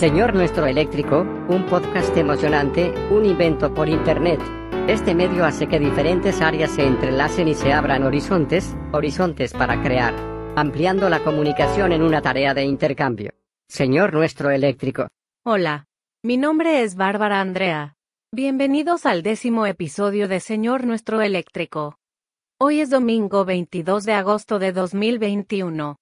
Señor Nuestro Eléctrico, un podcast emocionante, un invento por Internet. Este medio hace que diferentes áreas se entrelacen y se abran horizontes, horizontes para crear, ampliando la comunicación en una tarea de intercambio. Señor Nuestro Eléctrico. Hola. Mi nombre es Bárbara Andrea. Bienvenidos al décimo episodio de Señor Nuestro Eléctrico. Hoy es domingo 22 de agosto de 2021.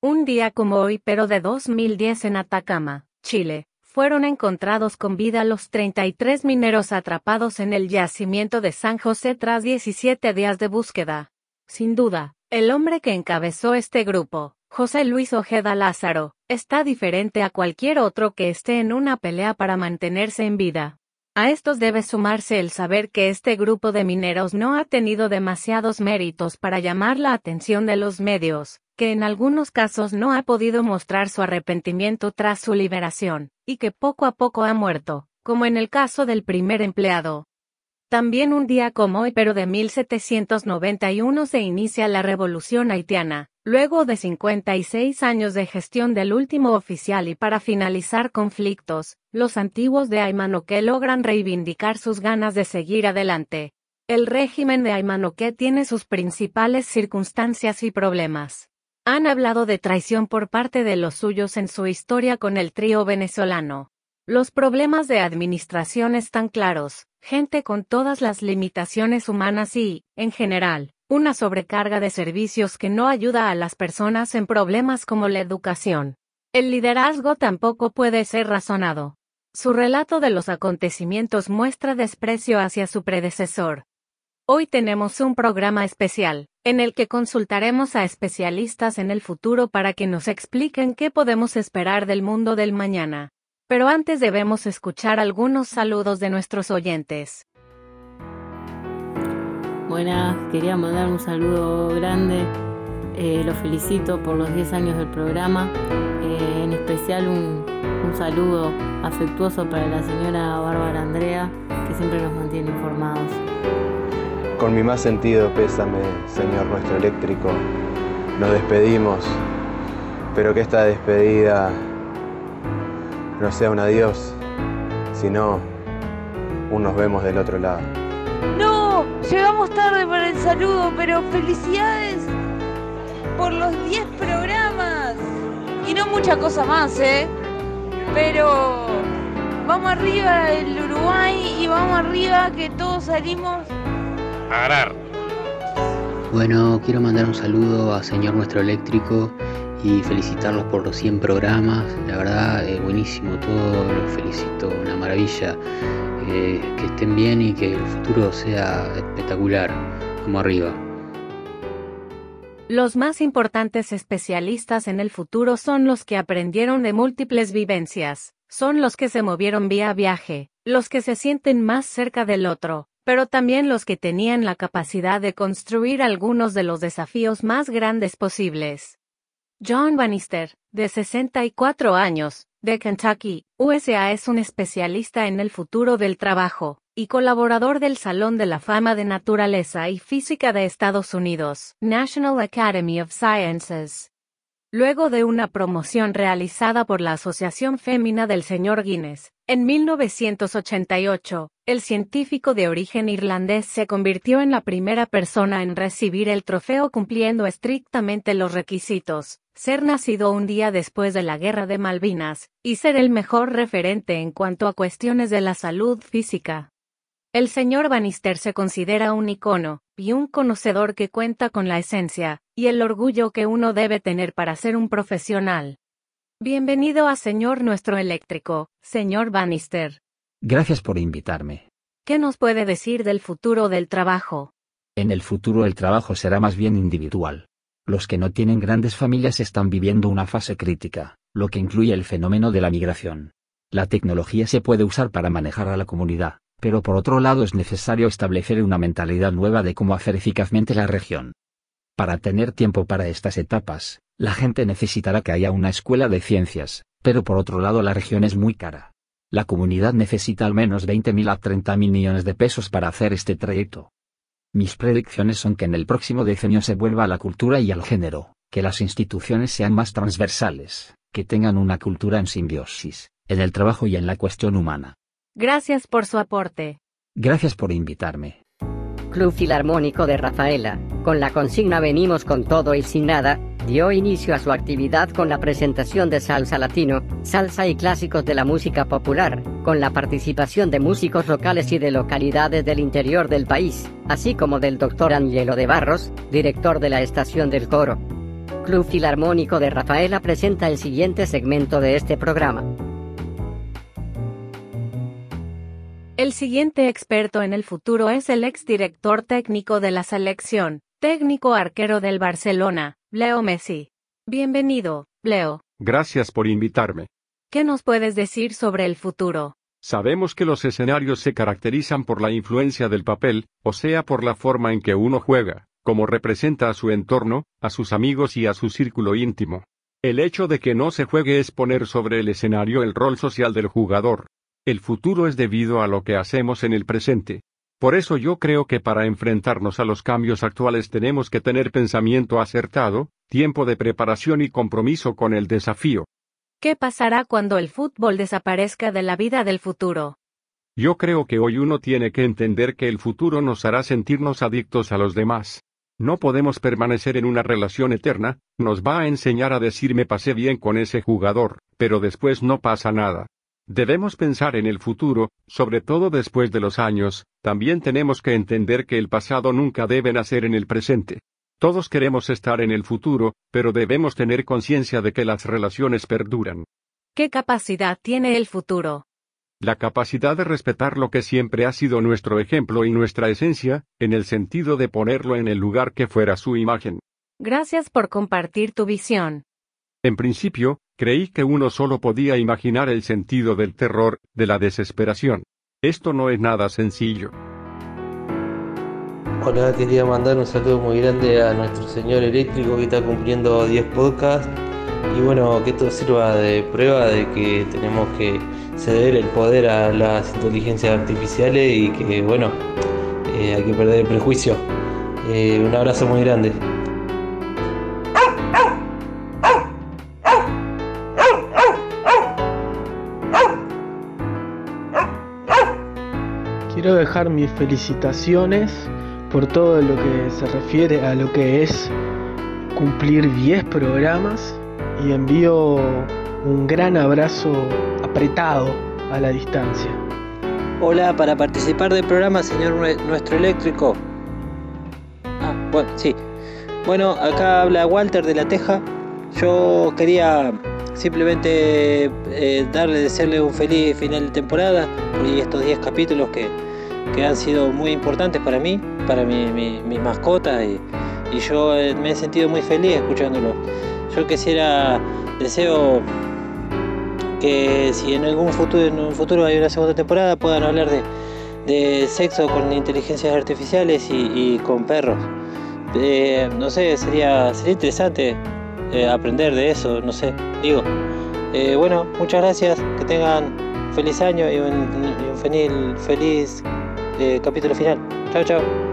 Un día como hoy pero de 2010 en Atacama, Chile, fueron encontrados con vida los 33 mineros atrapados en el yacimiento de San José tras 17 días de búsqueda. Sin duda, el hombre que encabezó este grupo, José Luis Ojeda Lázaro, está diferente a cualquier otro que esté en una pelea para mantenerse en vida. A estos debe sumarse el saber que este grupo de mineros no ha tenido demasiados méritos para llamar la atención de los medios, que en algunos casos no ha podido mostrar su arrepentimiento tras su liberación, y que poco a poco ha muerto, como en el caso del primer empleado. También un día como hoy pero de 1791 se inicia la Revolución haitiana, luego de 56 años de gestión del último oficial y para finalizar conflictos, los antiguos de Aymanoque logran reivindicar sus ganas de seguir adelante. El régimen de Aymanoque tiene sus principales circunstancias y problemas. Han hablado de traición por parte de los suyos en su historia con el trío venezolano. Los problemas de administración están claros, gente con todas las limitaciones humanas y, en general, una sobrecarga de servicios que no ayuda a las personas en problemas como la educación. El liderazgo tampoco puede ser razonado. Su relato de los acontecimientos muestra desprecio hacia su predecesor. Hoy tenemos un programa especial, en el que consultaremos a especialistas en el futuro para que nos expliquen qué podemos esperar del mundo del mañana. Pero antes debemos escuchar algunos saludos de nuestros oyentes. Buenas, quería mandar un saludo grande. Eh, los felicito por los 10 años del programa. Eh, en especial un, saludo afectuoso para la señora Bárbara Andrea, que siempre nos mantiene informados. Con mi más sentido pésame, Señor nuestro eléctrico, nos despedimos, pero que esta despedida no sea un adiós, sino un nos vemos del otro lado. Tarde para el saludo, pero felicidades por los 10 programas. Y no mucha cosa más, ¿eh? Pero vamos arriba el Uruguay y vamos arriba que todos salimos a ganar. Bueno, quiero mandar un saludo a Señor Nuestro Eléctrico y felicitarlos por los 100 programas. La verdad, es buenísimo todo, los felicito, una maravilla. Eh, que estén bien y que el futuro sea espectacular. Como arriba. Los más importantes especialistas en el futuro son los que aprendieron de múltiples vivencias, son los que se movieron vía viaje, los que se sienten más cerca del otro, pero también los que tenían la capacidad de construir algunos de los desafíos más grandes posibles. John Bannister, de 64 años, de Kentucky, USA es un especialista en el futuro del trabajo, y colaborador del Salón de la Fama de Naturaleza y Física de Estados Unidos, National Academy of Sciences. Luego de una promoción realizada por la Asociación Fémina del Señor Guinness, en 1988, el científico de origen irlandés se convirtió en la primera persona en recibir el trofeo cumpliendo estrictamente los requisitos, ser nacido un día después de la Guerra de Malvinas, y ser el mejor referente en cuanto a cuestiones de la salud física. El señor Bannister se considera un icono, y un conocedor que cuenta con la esencia, y el orgullo que uno debe tener para ser un profesional. Bienvenido a Señor Nuestro Eléctrico, señor Bannister. Gracias por invitarme. ¿Qué nos puede decir del futuro del trabajo? En el futuro el trabajo será más bien individual. Los que no tienen grandes familias están viviendo una fase crítica, lo que incluye el fenómeno de la migración. La tecnología se puede usar para manejar a la comunidad, pero por otro lado es necesario establecer una mentalidad nueva de cómo hacer eficazmente la región. Para tener tiempo para estas etapas, la gente necesitará que haya una escuela de ciencias, pero por otro lado la región es muy cara. La comunidad necesita al menos 20.000 a 30.000 millones de pesos para hacer este trayecto. Mis predicciones son que en el próximo decenio se vuelva a la cultura y al género, que las instituciones sean más transversales, que tengan una cultura en simbiosis, en el trabajo y en la cuestión humana. Gracias por su aporte. Gracias por invitarme. Club Filarmónico de Rafaela, con la consigna Venimos con todo y sin nada, dio inicio a su actividad con la presentación de salsa latino, salsa y clásicos de la música popular, con la participación de músicos locales y de localidades del interior del país, así como del doctor Angelo de Barros, director de la estación del coro. Club Filarmónico de Rafaela presenta el siguiente segmento de este programa. El siguiente experto en el futuro es el exdirector técnico de la selección, técnico arquero del Barcelona, Leo Messi. Bienvenido, Leo. Gracias por invitarme. ¿Qué nos puedes decir sobre el futuro? Sabemos que los escenarios se caracterizan por la influencia del papel, o sea, por la forma en que uno juega, como representa a su entorno, a sus amigos y a su círculo íntimo. El hecho de que no se juegue es poner sobre el escenario el rol social del jugador. El futuro es debido a lo que hacemos en el presente. Por eso yo creo que para enfrentarnos a los cambios actuales tenemos que tener pensamiento acertado, tiempo de preparación y compromiso con el desafío. ¿Qué pasará cuando el fútbol desaparezca de la vida del futuro? Yo creo que hoy uno tiene que entender que el futuro nos hará sentirnos adictos a los demás. No podemos permanecer en una relación eterna, nos va a enseñar a decir me pasé bien con ese jugador, pero después no pasa nada. Debemos pensar en el futuro, sobre todo después de los años, también tenemos que entender que el pasado nunca debe nacer en el presente. Todos queremos estar en el futuro, pero debemos tener conciencia de que las relaciones perduran. ¿Qué capacidad tiene el futuro? La capacidad de respetar lo que siempre ha sido nuestro ejemplo y nuestra esencia, en el sentido de ponerlo en el lugar que fuera su imagen. Gracias por compartir tu visión. En principio, creí que uno solo podía imaginar el sentido del terror, de la desesperación. Esto no es nada sencillo. Hola, quería mandar un saludo muy grande a nuestro señor eléctrico que está cumpliendo 10 podcasts. Y bueno, que esto sirva de prueba de que tenemos que ceder el poder a las inteligencias artificiales y que, bueno, eh, hay que perder el prejuicio. Eh, un abrazo muy grande. Mis felicitaciones por todo lo que se refiere a lo que es cumplir 10 programas y envío un gran abrazo apretado a la distancia. Hola, para participar del programa, señor nuestro eléctrico. Ah, bueno, sí. Bueno, acá habla Walter de la Teja. Yo quería simplemente eh, darle, desearle un feliz final de temporada y estos 10 capítulos que, que, han sido muy importantes para mí, para mi, mi, mis mascotas y, yo eh, me he sentido muy feliz escuchándolo. Yo quisiera, deseo que si en algún futuro, hay una segunda temporada puedan hablar de, sexo con inteligencias artificiales y, con perros. Eh, no sé, sería, sería interesante eh, aprender de eso, no sé, digo. Bueno, muchas gracias, que tengan feliz año y un, y feliz capítulo final. Chao, chao.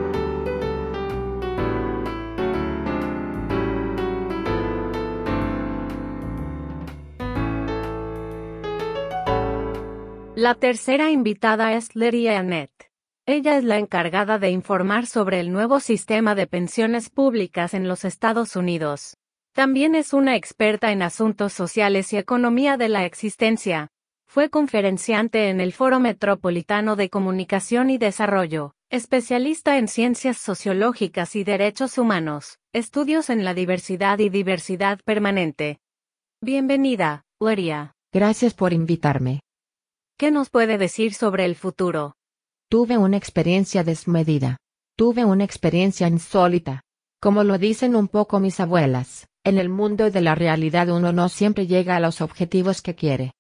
La tercera invitada es Lydia Annette. Ella es la encargada de informar sobre el nuevo sistema de pensiones públicas en los Estados Unidos. También es una experta en asuntos sociales y economía de la existencia. Fue conferenciante en el Foro Metropolitano de Comunicación y Desarrollo, especialista en ciencias sociológicas y derechos humanos, estudios en la diversidad y diversidad permanente. Bienvenida, Lydia. Gracias por invitarme. ¿Qué nos puede decir sobre el futuro? Tuve una experiencia desmedida. Tuve una experiencia insólita. Como lo dicen un poco mis abuelas, en el mundo de la realidad uno no siempre llega a los objetivos que quiere.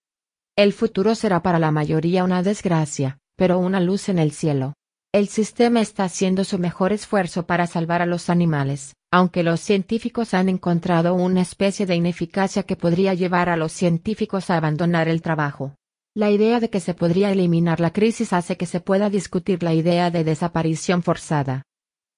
El futuro será para la mayoría una desgracia, pero una luz en el cielo. El sistema está haciendo su mejor esfuerzo para salvar a los animales, aunque los científicos han encontrado una especie de ineficacia que podría llevar a los científicos a abandonar el trabajo. La idea de que se podría eliminar la crisis hace que se pueda discutir la idea de desaparición forzada.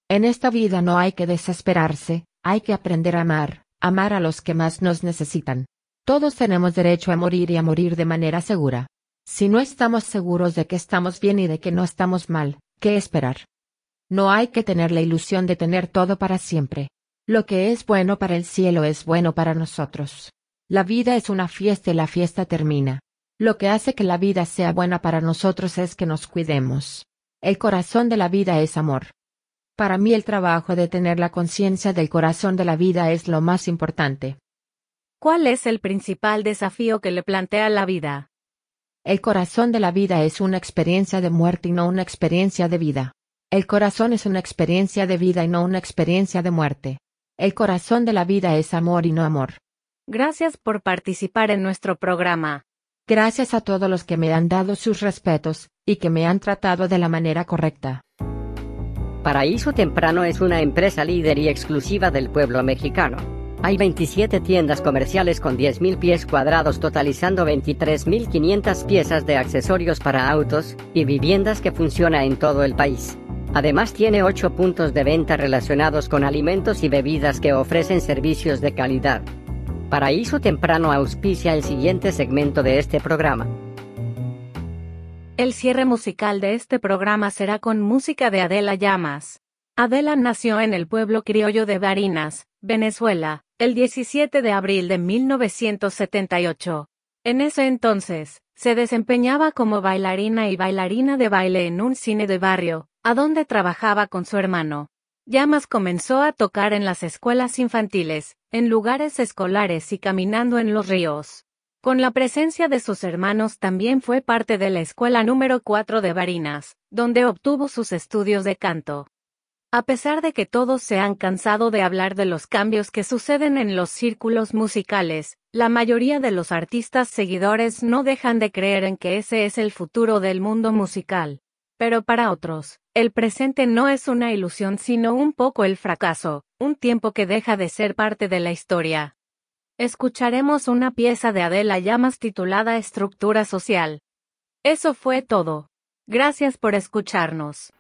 En esta vida no hay que desesperarse, hay que aprender a amar, amar a los que más nos necesitan. Todos tenemos derecho a morir y a morir de manera segura. Si no estamos seguros de que estamos bien y de que no estamos mal, ¿qué esperar? No hay que tener la ilusión de tener todo para siempre. Lo que es bueno para el cielo es bueno para nosotros. La vida es una fiesta y la fiesta termina. Lo que hace que la vida sea buena para nosotros es que nos cuidemos. El corazón de la vida es amor. Para mí el trabajo de tener la conciencia del corazón de la vida es lo más importante. ¿Cuál es el principal desafío que le plantea la vida? El corazón de la vida es una experiencia de muerte y no una experiencia de vida. El corazón es una experiencia de vida y no una experiencia de muerte. El corazón de la vida es amor y no amor. Gracias por participar en nuestro programa. Gracias a todos los que me han dado sus respetos, y que me han tratado de la manera correcta. Paraíso Temprano es una empresa líder y exclusiva del pueblo mexicano. Hay 27 tiendas comerciales con 10.000 pies cuadrados totalizando 23.500 piezas de accesorios para autos y viviendas que funciona en todo el país. Además tiene 8 puntos de venta relacionados con alimentos y bebidas que ofrecen servicios de calidad. Paraíso Temprano auspicia el siguiente segmento de este programa. El cierre musical de este programa será con música de Adela Llamas. Adela nació en el pueblo criollo de Barinas, Venezuela, el 17 de abril de 1978. En ese entonces, se desempeñaba como bailarina y bailarina de baile en un cine de barrio, a donde trabajaba con su hermano. Llamas comenzó a tocar en las escuelas infantiles, en lugares escolares y caminando en los ríos. Con la presencia de sus hermanos también fue parte de la escuela número 4 de Barinas, donde obtuvo sus estudios de canto. A pesar de que todos se han cansado de hablar de los cambios que suceden en los círculos musicales, la mayoría de los artistas seguidores no dejan de creer en que ese es el futuro del mundo musical. Pero para otros, el presente no es una ilusión sino un poco el fracaso, un tiempo que deja de ser parte de la historia. Escucharemos una pieza de Adela Llamas titulada Estructura Social. Eso fue todo. Gracias por escucharnos.